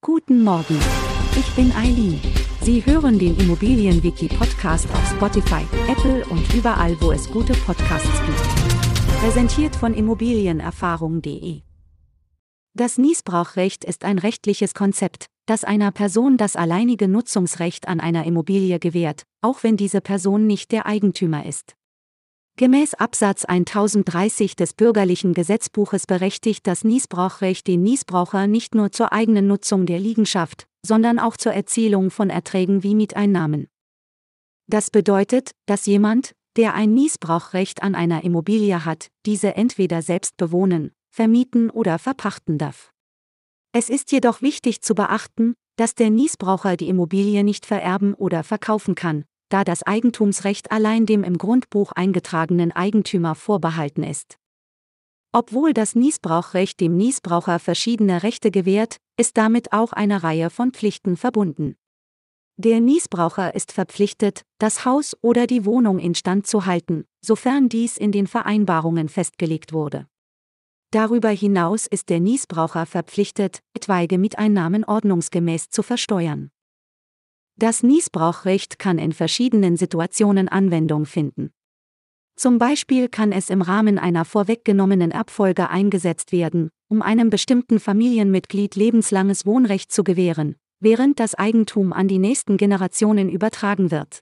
Guten Morgen. Ich bin Eileen. Sie hören den Immobilienwiki-Podcast auf Spotify, Apple und überall, wo es gute Podcasts gibt. Präsentiert von Immobilienerfahrung.de. Das Niesbrauchrecht ist ein rechtliches Konzept, das einer Person das alleinige Nutzungsrecht an einer Immobilie gewährt, auch wenn diese Person nicht der Eigentümer ist. Gemäß Absatz 1030 des bürgerlichen Gesetzbuches berechtigt das Niesbrauchrecht den Niesbraucher nicht nur zur eigenen Nutzung der Liegenschaft, sondern auch zur Erzielung von Erträgen wie Mieteinnahmen. Das bedeutet, dass jemand, der ein Niesbrauchrecht an einer Immobilie hat, diese entweder selbst bewohnen, vermieten oder verpachten darf. Es ist jedoch wichtig zu beachten, dass der Niesbraucher die Immobilie nicht vererben oder verkaufen kann, da das Eigentumsrecht allein dem im Grundbuch eingetragenen Eigentümer vorbehalten ist. Obwohl das Niesbrauchrecht dem Niesbraucher verschiedene Rechte gewährt, ist damit auch eine Reihe von Pflichten verbunden. Der Niesbraucher ist verpflichtet, das Haus oder die Wohnung instand zu halten, sofern dies in den Vereinbarungen festgelegt wurde. Darüber hinaus ist der Niesbraucher verpflichtet, etwaige Mieteinnahmen ordnungsgemäß zu versteuern. Das Niesbrauchrecht kann in verschiedenen Situationen Anwendung finden. Zum Beispiel kann es im Rahmen einer vorweggenommenen Abfolge eingesetzt werden, um einem bestimmten Familienmitglied lebenslanges Wohnrecht zu gewähren, während das Eigentum an die nächsten Generationen übertragen wird.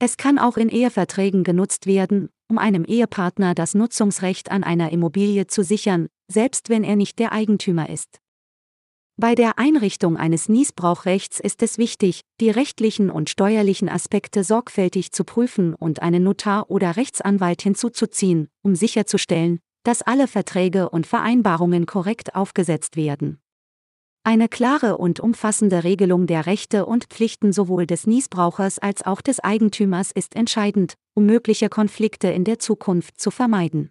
Es kann auch in Eheverträgen genutzt werden, um einem Ehepartner das Nutzungsrecht an einer Immobilie zu sichern, selbst wenn er nicht der Eigentümer ist. Bei der Einrichtung eines Niesbrauchrechts ist es wichtig, die rechtlichen und steuerlichen Aspekte sorgfältig zu prüfen und einen Notar oder Rechtsanwalt hinzuzuziehen, um sicherzustellen, dass alle Verträge und Vereinbarungen korrekt aufgesetzt werden. Eine klare und umfassende Regelung der Rechte und Pflichten sowohl des Niesbrauchers als auch des Eigentümers ist entscheidend, um mögliche Konflikte in der Zukunft zu vermeiden.